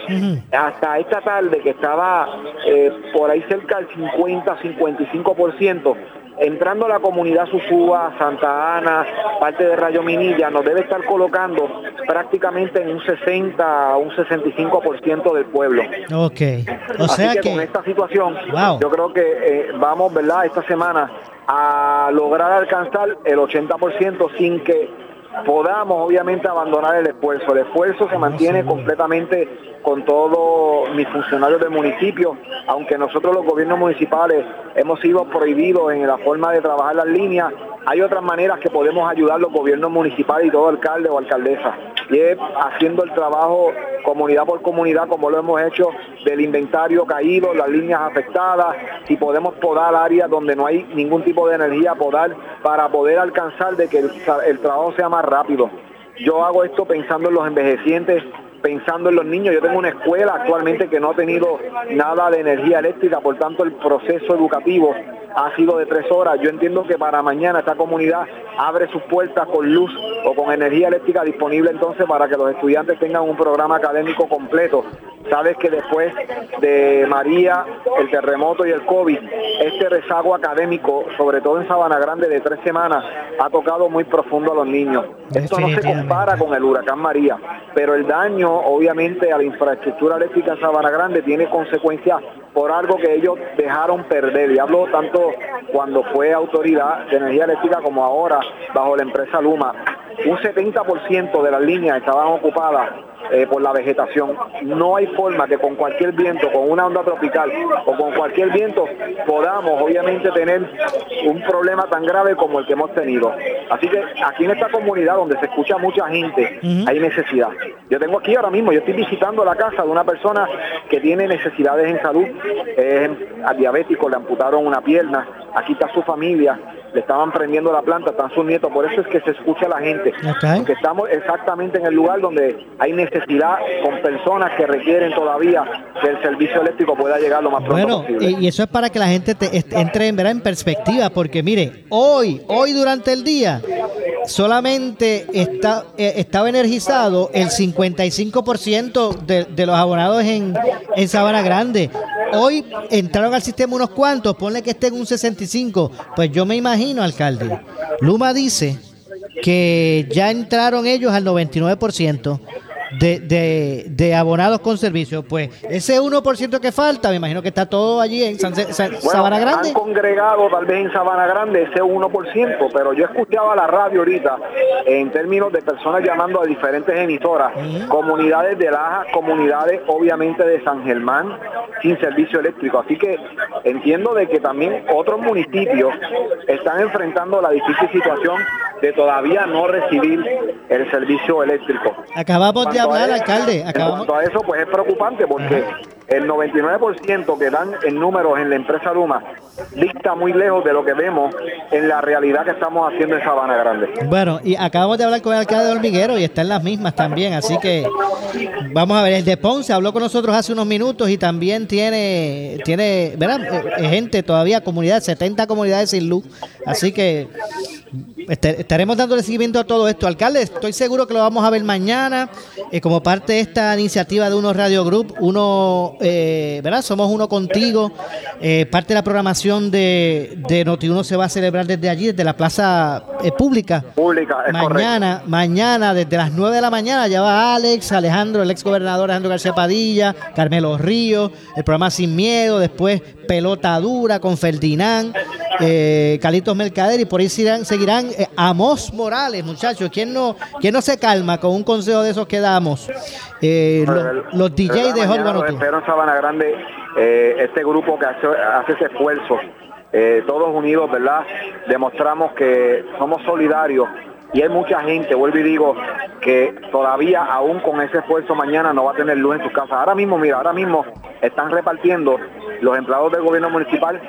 hasta esta tarde, que estaba eh, por ahí cerca del 50-55%, entrando a la comunidad Susúa, Santa Ana, parte de Rayo Minilla, nos debe estar colocando prácticamente en un 60 un 65% del pueblo. Ok. O sea que, con esta situación, yo creo que eh, vamos, ¿verdad?, esta semana a lograr alcanzar el 80% sin que podamos obviamente abandonar el esfuerzo. El esfuerzo se mantiene completamente con todos mis funcionarios del municipio, aunque nosotros los gobiernos municipales hemos sido prohibidos en la forma de trabajar las líneas, hay otras maneras que podemos ayudar los gobiernos municipales y todo alcalde o alcaldesa. Y es haciendo el trabajo comunidad por comunidad, como lo hemos hecho del inventario caído, las líneas afectadas, si podemos podar áreas donde no hay ningún tipo de energía, podar para poder alcanzar de que el, trabajo sea más rápido. Yo hago esto pensando en los envejecientes, pensando en los niños. Yo tengo una escuela actualmente que no ha tenido nada de energía eléctrica, por tanto el proceso educativo ha sido de tres horas. Yo entiendo que para mañana esta comunidad abre sus puertas con luz o con energía eléctrica disponible entonces para que los estudiantes tengan un programa académico completo. Sabes que después de María, el terremoto y el COVID, este rezago académico, sobre todo en Sabana Grande de tres semanas, ha tocado muy profundo a los niños. Esto no se compara con el huracán María, pero el daño obviamente a la infraestructura eléctrica en Sabana Grande tiene consecuencias por algo que ellos dejaron perder. Y hablo tanto cuando fue autoridad de energía eléctrica como ahora bajo la empresa Luma. Un 70% de las líneas estaban ocupadas eh, por la vegetación. No hay forma que con cualquier viento, con una onda tropical o con cualquier viento podamos obviamente tener un problema tan grave como el que hemos tenido. Así que aquí en esta comunidad donde se escucha mucha gente hay necesidad. Yo tengo aquí ahora mismo, yo estoy visitando la casa de una persona que tiene necesidades en salud, es diabético, le amputaron una pierna, aquí está su familia, le estaban prendiendo la planta, están sus nietos, por eso es que se escucha a la gente, porque estamos exactamente en el lugar donde hay necesidad con personas que requieren todavía que el servicio eléctrico pueda llegar lo más pronto bueno, Y eso es para que la gente entre en, en perspectiva, porque mire, hoy, hoy durante el día, solamente está, eh, estaba energizado el 55% de, de los abonados en, en Sabana Grande. Hoy entraron al sistema unos cuantos, ponle que estén un 65. Pues yo me imagino, alcalde. Luma dice que ya entraron ellos al 99% de, de, de, abonados con servicio. Pues ese 1% que falta, me imagino que está todo allí en Sabana Grande. Han congregado tal vez en Sabana Grande ese 1%, pero yo escuchaba la radio ahorita en términos de personas llamando a diferentes emisoras, comunidades de Laja, comunidades obviamente de San Germán sin servicio eléctrico. Así que entiendo de que también otros municipios están enfrentando la difícil situación de todavía no recibir el servicio eléctrico. Acabamos de hablar, alcalde. Acabamos... En eso, pues es preocupante porque el 99% que dan en números en la empresa Luma dicta muy lejos de lo que vemos en la realidad que estamos haciendo en Sabana Grande. Bueno, y acabamos de hablar con el alcalde de Hormiguero y está en las mismas también, así que vamos a ver, el de Ponce habló con nosotros hace unos minutos y también tiene, tiene ¿verdad? Eh, gente todavía, comunidad, 70 comunidades sin luz, así que estaremos dándole seguimiento a todo esto. Alcalde, estoy seguro que lo vamos a ver mañana eh, como parte de esta iniciativa de Uno Radio Group. Uno, eh, ¿verdad? Somos uno contigo. Eh, parte de la programación de, de Noti1 se va a celebrar desde allí, desde la plaza pública. Pública, Mañana, mañana, desde las 9 de la mañana, ya va Alex, Alejandro, el ex gobernador Alejandro García Padilla, Carmelo Ríos, el programa Sin Miedo, después Pelota Dura con Ferdinand, Calitos Mercader y por ahí seguirán, seguirán eh, Amos Morales, muchachos. ¿Quién no, ¿Quién no se calma con un consejo de esos que damos? Eh, los, DJs de Hot Espero en Sabana Grande eh, este grupo que hace, hace ese esfuerzo. todos unidos, ¿verdad? Demostramos que somos solidarios Y hay mucha gente, vuelvo y digo, que todavía aún con ese esfuerzo mañana no va a tener luz en su casa. Ahora mismo, mira, ahora mismo están repartiendo los empleados del gobierno municipal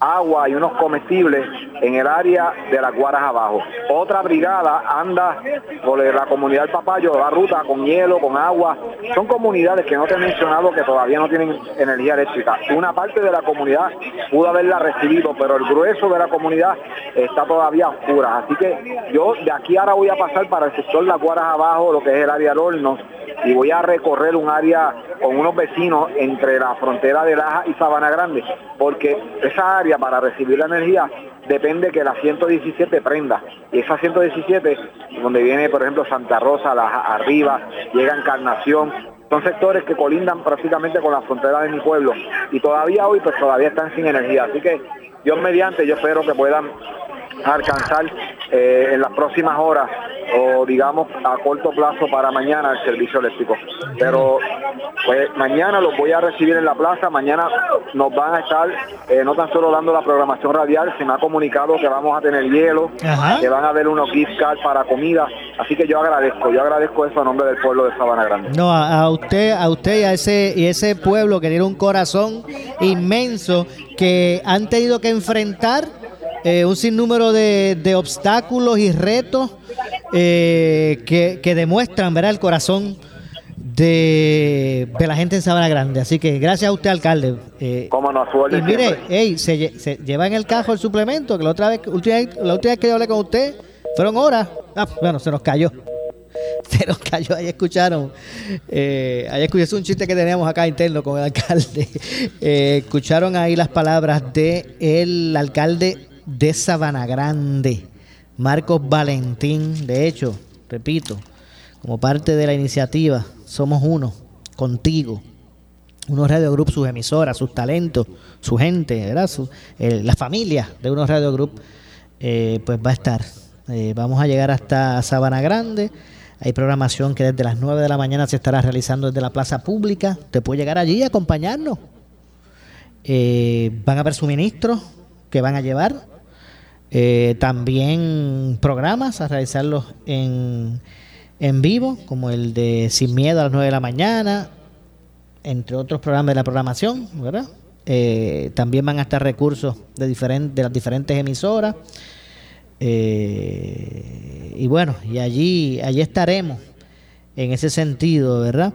agua y unos comestibles en el área de las Guaras abajo. Otra brigada anda por la comunidad del Papayo, la ruta con hielo, con agua. Son comunidades que no te he mencionado que todavía no tienen energía eléctrica. Una parte de la comunidad pudo haberla recibido, pero el grueso de la comunidad está todavía oscura. Así que yo de aquí ahora voy a pasar para el sector Las Guaras abajo, lo que es el área de hornos, y voy a recorrer un área con unos vecinos entre la frontera de Laja y Sabana Grande, porque esa área para recibir la energía depende que la 117 prenda. Y esa 117, donde viene, por ejemplo, Santa Rosa, Laja arriba, llega Encarnación, son sectores que colindan prácticamente con la frontera de mi pueblo y todavía hoy pues todavía están sin energía. Así que Dios mediante, yo espero que puedan alcanzar eh, en las próximas horas o digamos a corto plazo para mañana el servicio eléctrico. Pero pues mañana los voy a recibir en la plaza, mañana nos van a estar eh, no tan solo dando la programación radial, se me ha comunicado que vamos a tener hielo, que van a haber unos gift cards para comida, así que yo agradezco, yo agradezco eso a nombre del pueblo de Sabana Grande. No, a, a usted, a usted y a ese y ese pueblo que tiene un corazón inmenso que han tenido que enfrentar eh, un sinnúmero de, de, obstáculos y retos eh, que, que, demuestran ¿verdad? el corazón de, de, la gente en Sabana Grande. Así que gracias a usted, alcalde. Eh, ¿Cómo no, y mire, ey, se, se, lleva en el cajo el suplemento, que la otra vez, última, la última vez que yo hablé con usted, fueron horas. Ah, bueno, se nos cayó. [LAUGHS] Se nos cayó, ahí escucharon. Eh, ahí escuché un chiste que teníamos acá interno con el alcalde. [LAUGHS] Eh, escucharon ahí las palabras de el alcalde de Sabana Grande, Marcos Valentín. De hecho, repito, como parte de la iniciativa, somos uno, contigo. Unos Radio Group, sus emisoras, sus talentos, su gente, ¿verdad? Eh, la familia de unos Radio Group, eh, pues va a estar. Eh, vamos a llegar hasta Sabana Grande. Hay programación que desde las 9 de la mañana se estará realizando desde la plaza pública. Te puede llegar allí y acompañarnos. van a haber suministros que van a llevar eh, también programas a realizarlos en, en vivo, como el de Sin Miedo a las 9 de la mañana, entre otros programas de la programación, ¿verdad? Eh, también van a estar recursos de, diferentes de las diferentes emisoras. Eh, y bueno, y allí, allí estaremos en ese sentido, ¿verdad?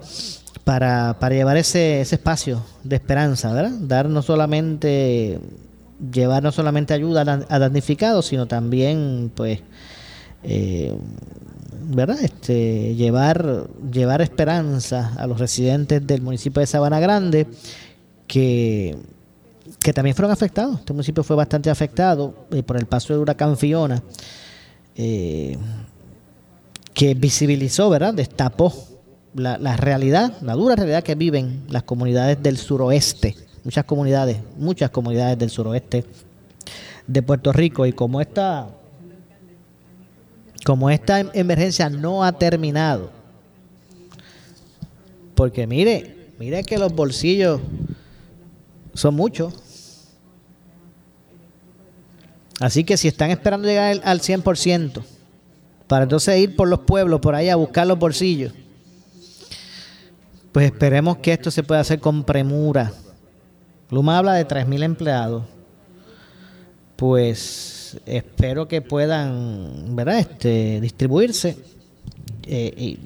Para, para llevar ese, ese espacio de esperanza, ¿verdad? Dar no solamente llevar no solamente ayuda a damnificados, sino también, pues, eh, ¿verdad? Este, llevar, llevar esperanza a los residentes del municipio de Sabana Grande que, que también fueron afectados. Este municipio fue bastante afectado eh, por el paso del huracán Fiona, eh, que visibilizó, ¿verdad? Destapó la, la realidad, la dura realidad que viven las comunidades del suroeste muchas comunidades, muchas comunidades del suroeste de Puerto Rico y como esta como esta emergencia no ha terminado, porque mire, mire que los bolsillos son muchos. Así que si están esperando llegar al 100%, para entonces ir por los pueblos, por ahí a buscar los bolsillos, pues esperemos que esto se pueda hacer con premura Luma habla de 3.000 empleados. Pues espero que puedan ¿verdad? Este, distribuirse. Eh, y,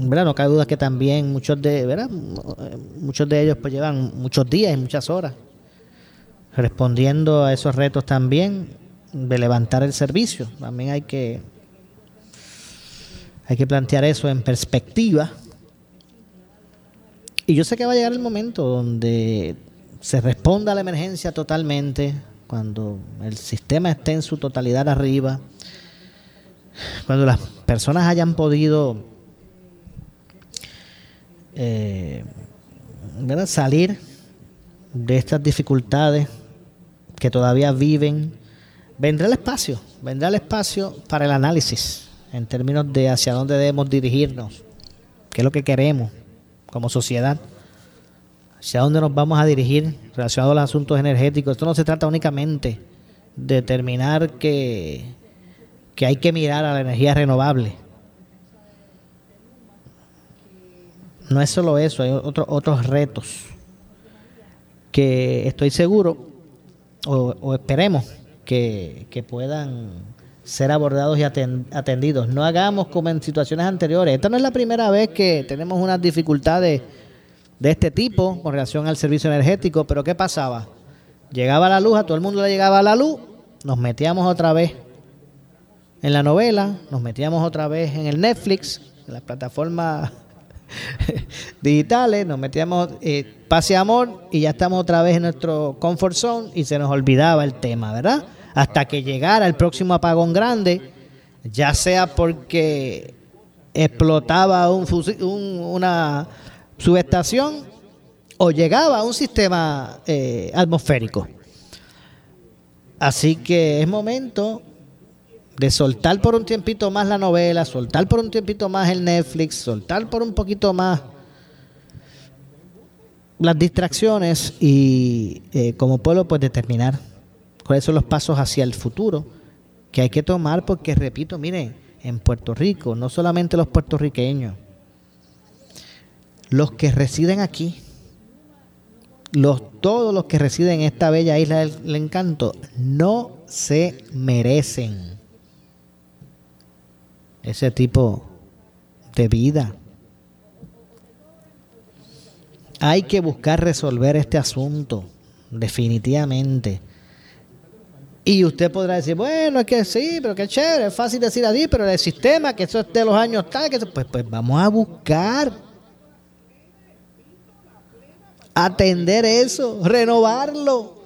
¿verdad? No cabe duda que también muchos de, ¿verdad? muchos de ellos pues llevan muchos días y muchas horas respondiendo a esos retos también de levantar el servicio. También hay que hay que plantear eso en perspectiva. Y yo sé que va a llegar el momento donde se responda a la emergencia totalmente, cuando el sistema esté en su totalidad arriba, cuando las personas hayan podido eh, salir de estas dificultades que todavía viven, vendrá el espacio, vendrá el espacio para el análisis en términos de hacia dónde debemos dirigirnos, qué es lo que queremos como sociedad hacia dónde nos vamos a dirigir relacionado a los asuntos energéticos. Esto no se trata únicamente de determinar que, que hay que mirar a la energía renovable. No es solo eso, hay otros otros retos que estoy seguro o, esperemos que, que, puedan ser abordados y atendidos. No hagamos como en situaciones anteriores. Esta no es la primera vez que tenemos unas dificultades de este tipo con relación al servicio energético, pero ¿qué pasaba? Llegaba la luz, a todo el mundo le llegaba la luz, nos metíamos otra vez en la novela, nos metíamos otra vez en el Netflix, en las plataformas [LAUGHS] digitales, nos metíamos eh, pase amor y ya estamos otra vez en nuestro comfort zone y se nos olvidaba el tema, ¿verdad? Hasta que llegara el próximo apagón grande, ya sea porque explotaba un, una subestación o llegaba a un sistema eh, atmosférico. Así que es momento de soltar por un tiempito más la novela, soltar por un tiempito más el Netflix, soltar por un poquito más las distracciones y eh, como pueblo pues determinar cuáles son los pasos hacia el futuro que hay que tomar porque repito, miren, en Puerto Rico, no solamente los puertorriqueños, los que residen aquí, los, todos los que residen en esta bella isla del encanto, no se merecen ese tipo de vida. Hay que buscar resolver este asunto, definitivamente. Y usted podrá decir, bueno, es que sí, pero qué chévere, es fácil decir así, pero el sistema, que eso es de los años tal, que pues, pues vamos a buscar atender eso, renovarlo.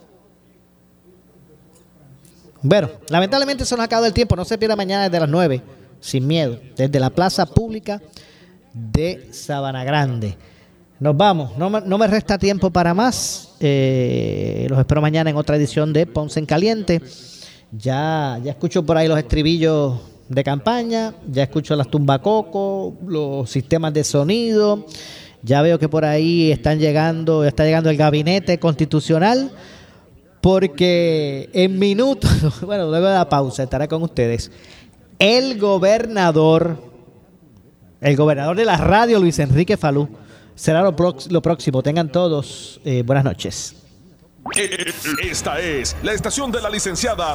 Bueno, lamentablemente se nos ha acabado el tiempo, no se pierda mañana desde las 9, sin miedo, desde la plaza pública de Sabana Grande. Nos vamos, no, me resta tiempo para más. Eh, los espero mañana en otra edición de Ponce en Caliente. Ya, ya escucho por ahí los estribillos de campaña, ya escucho las tumbacocos, los sistemas de sonido. Ya veo que por ahí están llegando, está llegando el gabinete constitucional, porque en minutos, [LAUGHS] bueno, luego de la pausa estará con ustedes, el gobernador, el gobernador de la radio, Luis Enrique Falú, será lo, próximo. Tengan todos eh, buenas noches. Esta es la estación de la licenciada